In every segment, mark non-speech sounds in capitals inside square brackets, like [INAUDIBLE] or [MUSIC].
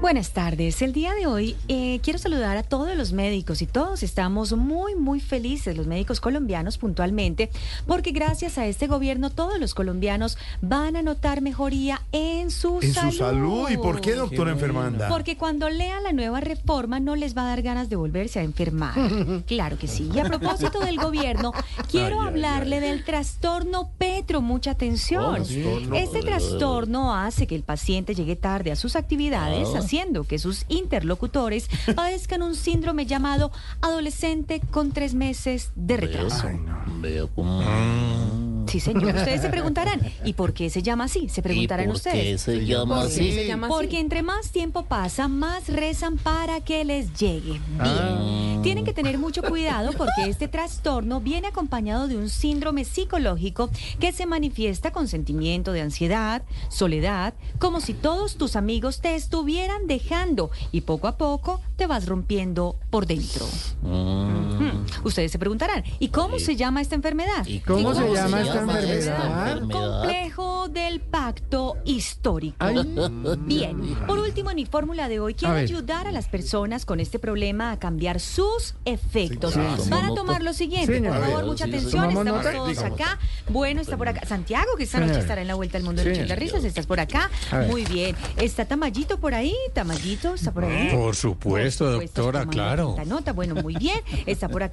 Buenas tardes. El día de hoy eh, quiero saludar a todos los médicos y todos estamos muy, muy felices, los médicos colombianos puntualmente, porque gracias a este gobierno todos los colombianos van a notar mejoría en su En salud. su salud. ¿Y por qué, doctora enfermanda? Porque cuando lean la nueva reforma no les va a dar ganas de volverse a enfermar. [LAUGHS] Claro que sí. Y a propósito del [LAUGHS] gobierno, quiero Ay, ay, hablarle del trastorno Petro. Mucha atención. trastorno. Este trastorno hace que el paciente llegue tarde a sus actividades, haciendo que sus interlocutores [LAUGHS] padezcan un síndrome llamado adolescente con tres meses de retraso. Veo como... Sí, señor. Ustedes se preguntarán, ¿y por qué se llama así? Se ¿Y preguntarán por ustedes. qué se llama ¿Por qué así? se llama así? Porque entre más tiempo pasa, más rezan para que les llegue. Bien. Tienen que tener mucho cuidado porque este trastorno viene acompañado de un síndrome psicológico que se manifiesta con sentimiento de ansiedad, soledad, como si todos tus amigos te estuvieran dejando y poco a poco te vas rompiendo por dentro. Ujú. Ustedes se preguntarán, ¿y cómo se llama esta enfermedad? ¿Y ¿Cómo se llama esta esta enfermedad? Complejo del pacto histórico. [LAUGHS] Bien, por último, en mi fórmula de hoy quiero A ayudar a las personas con este problema a cambiar sus efectos. Sí, Van a tomar lo siguiente, Señor. por favor, mucha atención, estamos todos Digamos. acá. Bueno, está por acá Santiago, que esta noche Señor. estará en la vuelta al mundo de las risas, estás por acá. Muy bien. ¿Está Tamayito por ahí? ¿Tamayito está por ahí? Por supuesto, Por doctora, tomando claro. la nota. Bueno, muy bien. Está por acá.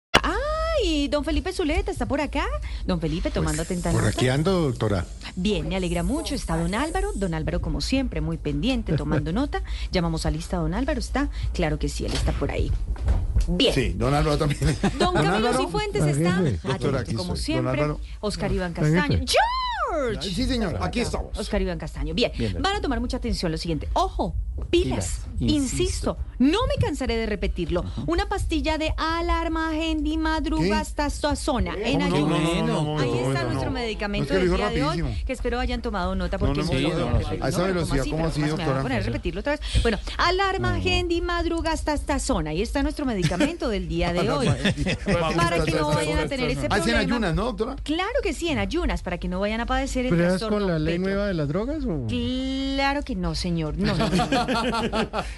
Don Felipe Zuleta está por acá. Don Felipe tomando atenta Por nota. aquí ando, doctora. Bien, me alegra mucho. Está don Álvaro. Don Álvaro, como siempre, muy pendiente, tomando [LAUGHS] nota. Llamamos a lista. Don Álvaro está. Claro que sí, él está por ahí. Bien. Sí, don Álvaro también. [LAUGHS] Don Camilo Álvaro. Cifuentes está. Doctora, aquí como soy. Don siempre. Oscar Iván Castaño. ¡George! Sí, señor, aquí estamos. Oscar Iván Castaño. Bien, van a tomar mucha atención lo siguiente. Ojo, pilas, insisto, no me cansaré de repetirlo. Una pastilla de alarma, madrugastazona en ¿Cómo no? ayunas. No, no, no, no, Ahí no, está no, nuestro no. medicamento No, es que del día de hoy, que espero hayan tomado nota porque No, no, hemos no, hablado no, de no. repetirlo. A esa Bueno, velocidad? ¿cómo Pero así, me a doctora? poner a repetirlo otra vez. Bueno, alarma, madrugastazona. Ahí está nuestro medicamento del día de hoy. Para que no vayan a tener ese Ah, es en problema. ayunas, ¿no, doctora? Claro que sí, en ayunas, para que no vayan a padecer el ¿Pero es trastorno con la ley nueva de las drogas o...? Claro que no, señor. No, no, no.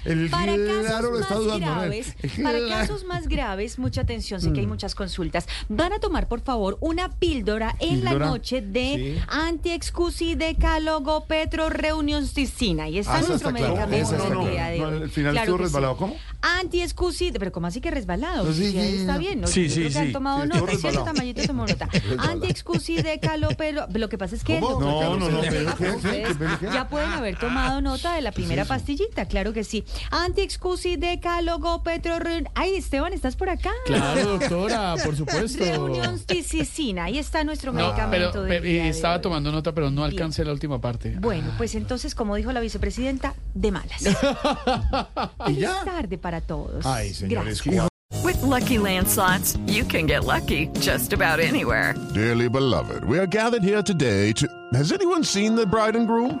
El Para claro casos lo está más dudando. ¿no? graves, para claro. casos más graves, mucha atención, sé que hay muchas consultas. Van a tomar, por favor, una píldora en la noche de Sí. anti-excusi decálogo petro reunioncina. Y está Ah, nuestro está clara. medicamento día de No, hoy. al final Claro estuvo que sí. resbalado. ¿Cómo? Anti-excusi, pero ¿cómo así que resbalado? No, sí, Sí, sí, está no. bien. ¿no? Sí, sí, que han sí. tomado Sí, nota. cierto, resbalado. Tamayito tomó nota. [LAUGHS] Anti-excusi decálogo pero [LAUGHS] Lo que pasa es que... No, no, no, Felipe pero ¿qué? ¿Qué? ustedes ¿Qué? ¿Pero qué? Ya pueden haber tomado nota de la primera pastillita, claro que sí. Anti-excusi decálogo petro... Ay, Esteban, ¿estás por acá? Claro, [LAUGHS] doctora, por supuesto. Reunión tisicina, ahí está nuestro medicamento Pero, y estaba tomando nota, pero no alcancé la última parte. Bueno, pues entonces, como dijo la vicepresidenta, de malas. [LAUGHS] Feliz tarde para todos. Ay, señores. Gracias. With Lucky Land slots, you can get lucky just about anywhere. Dearly beloved, we are gathered here today to. Has anyone seen the bride and groom?